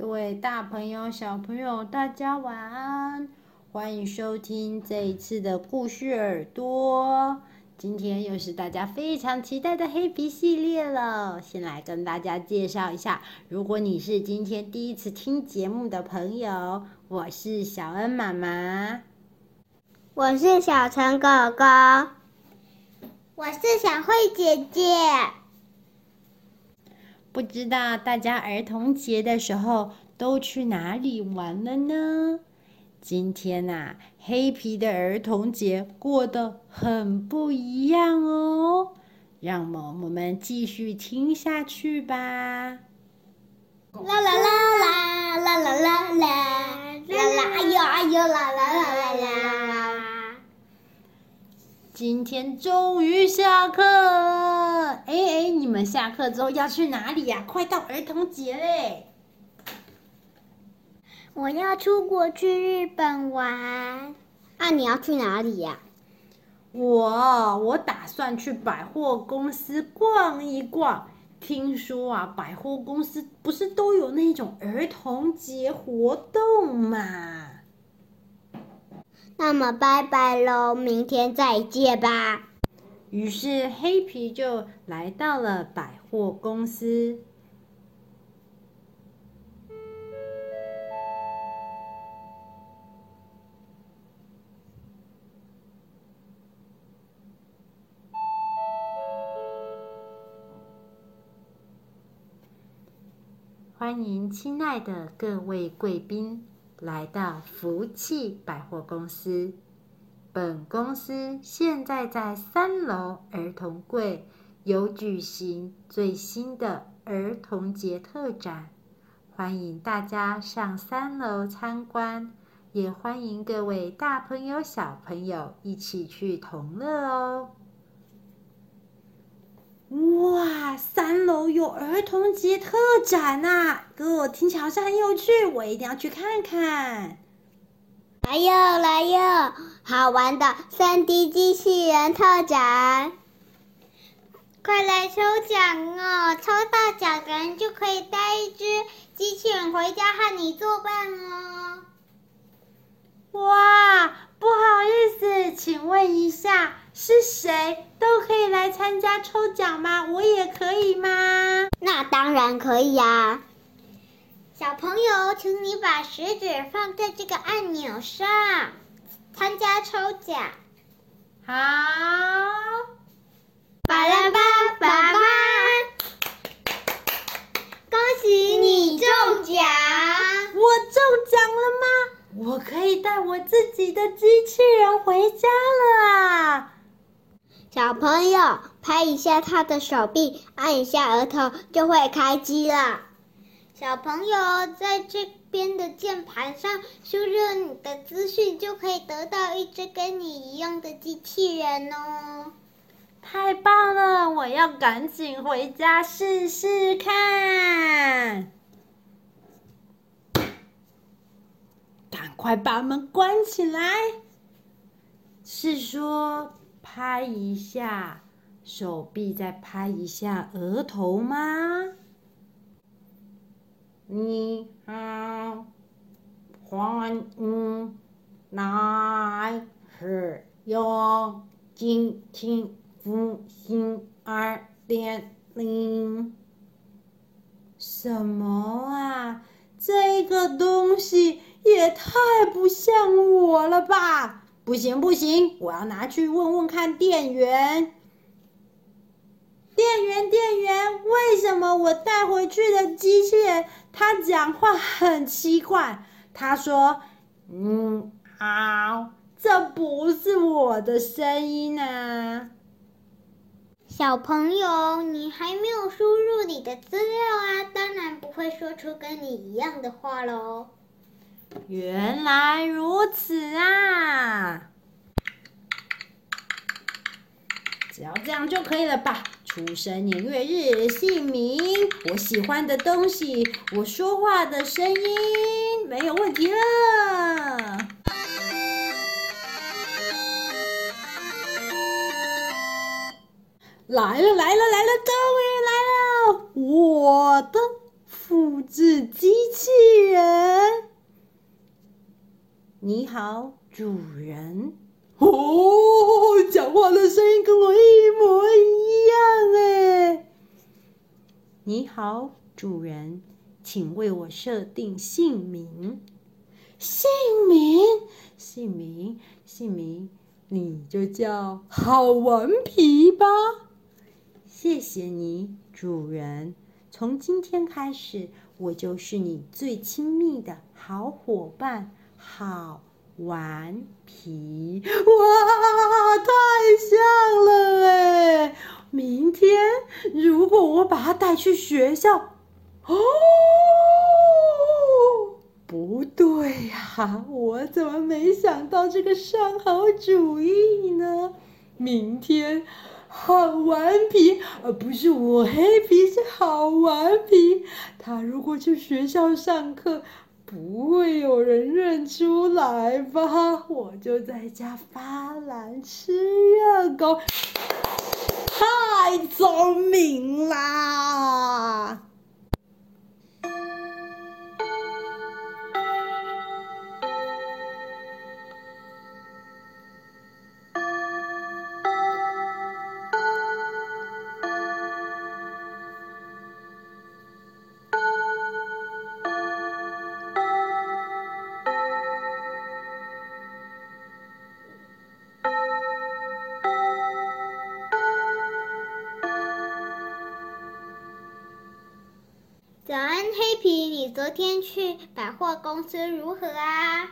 各位大朋友、小朋友，大家晚安！欢迎收听这一次的故事耳朵。今天又是大家非常期待的黑皮系列了。先来跟大家介绍一下，如果你是今天第一次听节目的朋友，我是小恩妈妈，我是小陈哥哥，我是小慧姐姐。不知道大家儿童节的时候都去哪里玩了呢？今天呐、黑皮的儿童节过得很不一样哦。让我们继续听下去吧。啦啦啦啦啦啦啦啦啦啦！哎呦哎呦啦啦啦啦啦！今天终于下课了。哎哎，你们下课之后要去哪里呀？快到儿童节嘞！我要出国去日本玩，啊，你要去哪里呀？我我打算去百货公司逛一逛。听说啊，百货公司不是都有那种儿童节活动吗？那么拜拜喽，明天再见吧。于是黑皮就来到了百货公司。欢迎亲爱的各位贵宾来到福气百货公司。本公司现在在三楼儿童柜有举行最新的儿童节特展，欢迎大家上三楼参观，也欢迎各位大朋友小朋友一起去同乐哦。哇，三楼有儿童节特展呐！哥，听起来好像很有趣，我一定要去看看。来哟，来哟，好玩的 3D 机器人特展，快来抽奖哦！抽到奖的人就可以带一只机器人回家和你作伴哦。哇，不好意思，请问一下。是谁都可以来参加抽奖吗？我也可以吗？那当然可以呀！小朋友，请你把食指放在这个按钮上，参加抽奖。好，巴拉巴巴巴，恭喜你中奖！我中奖了吗？我可以带我自己的机器人回家了啊！小朋友，拍一下他的手臂，按一下额头，就会开机了。小朋友，在这边的键盘上输入你的资讯，就可以得到一只跟你一样的机器人哦。太棒了！我要赶紧回家试试看。赶快把门关起来。是说。拍一下手臂，再拍一下额头吗？你好，欢迎来使用静听复兴二点零。什么啊？这个东西也太不像我了吧！不行不行，我要拿去问问看店员。店员店员，为什么我带回去的机器人他讲话很奇怪？他说：“嗯，好，这不是我的声音啊。”小朋友，你还没有输入你的资料啊，当然不会说出跟你一样的话喽。原来如此啊！只要这样就可以了吧？出生年月日、姓名、我喜欢的东西、我说话的声音，没有问题了。来了来了来了，终于来了！我的。复制机器人。你好，主人。哦，讲话的声音跟我一模一样哎。你好，主人，请为我设定姓名。姓名，姓名，姓名，你就叫好顽皮吧。谢谢你，主人。从今天开始，我就是你最亲密的好伙伴，好顽皮。哇，太像了哎！明天如果我把它带去学校，哦。不对呀，我怎么没想到这个上好主意呢？明天好顽皮，而不是我黑皮，是好顽皮。他如果去学校上课，不会有人认出来吧？我就在家发懒吃热狗，太聪明啦！皮，你昨天去百货公司如何啊？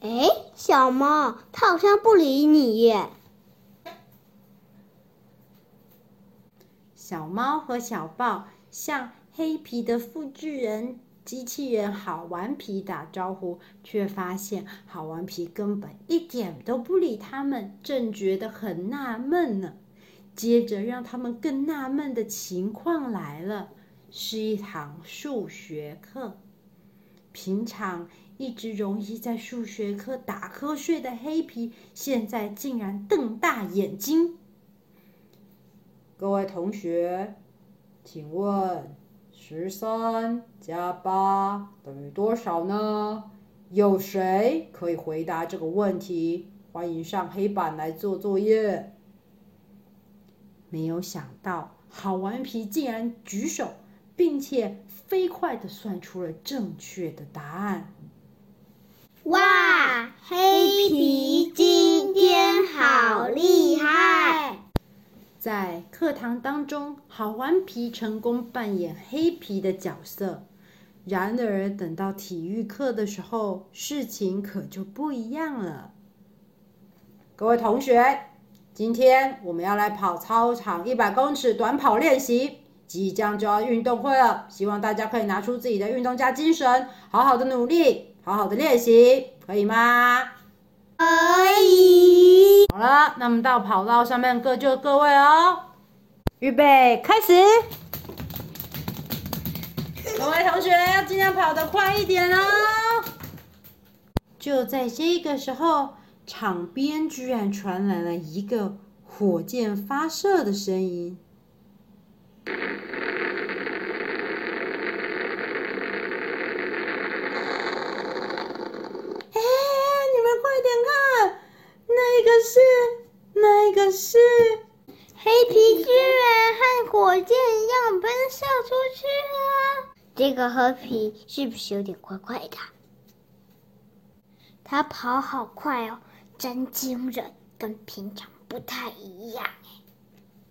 哎，小猫，它好像不理你耶。小猫和小豹向黑皮的复制人机器人好顽皮打招呼，却发现好顽皮根本一点都不理他们，正觉得很纳闷呢。接着，让他们更纳闷的情况来了。是一堂数学课。平常一直容易在数学课打瞌睡的黑皮，现在竟然瞪大眼睛。各位同学，请问十三加八等于多少呢？有谁可以回答这个问题？欢迎上黑板来做作业。没有想到，好顽皮竟然举手。并且飞快地算出了正确的答案。哇，黑皮今天好厉害！在课堂当中，好顽皮成功扮演黑皮的角色。然而，等到体育课的时候，事情可就不一样了。各位同学，今天我们要来跑操场一百公尺短跑练习。即将就要运动会了，希望大家可以拿出自己的运动家精神，好好的努力，好好的练习，可以吗？可以。好了，那么到跑道上面各就各位哦，预备开始。各位同学要尽量跑得快一点哦。就在这个时候，场边居然传来了一个火箭发射的声音。这个黑皮是不是有点怪怪的？他跑好快哦，真惊人，跟平常不太一样。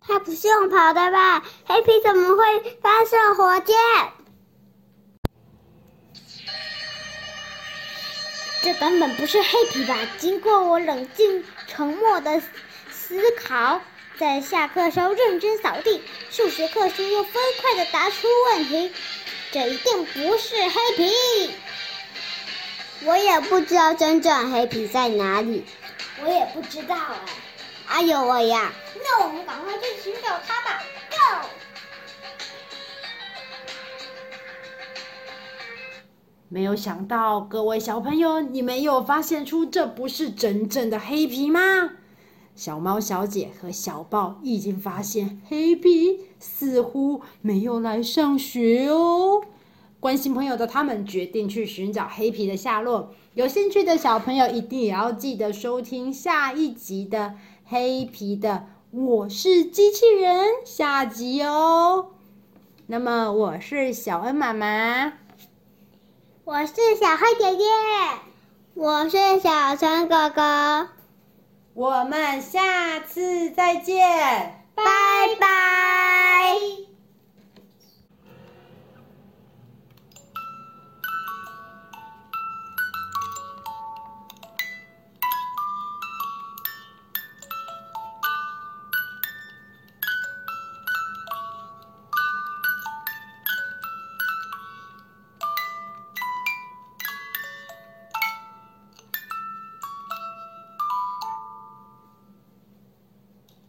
他不是用跑的吧？黑皮怎么会发射火箭？这根本不是黑皮吧？经过我冷静沉默的思考，在下课时候认真扫地，数学课时又飞快的答出问题，这一定不是黑皮。我也不知道真正黑皮在哪里，我也不知道哎。哎呦喂呀！那我们赶快去寻找他吧，Go！没有想到，各位小朋友，你们有发现出这不是真正的黑皮吗？小猫小姐和小豹已经发现黑皮似乎没有来上学哦。关心朋友的他们决定去寻找黑皮的下落。有兴趣的小朋友一定也要记得收听下一集的《黑皮的我是机器人》下集哦。那么我是小恩妈妈，我是小黑姐姐，我是小陈哥哥，我们下次再见，拜拜。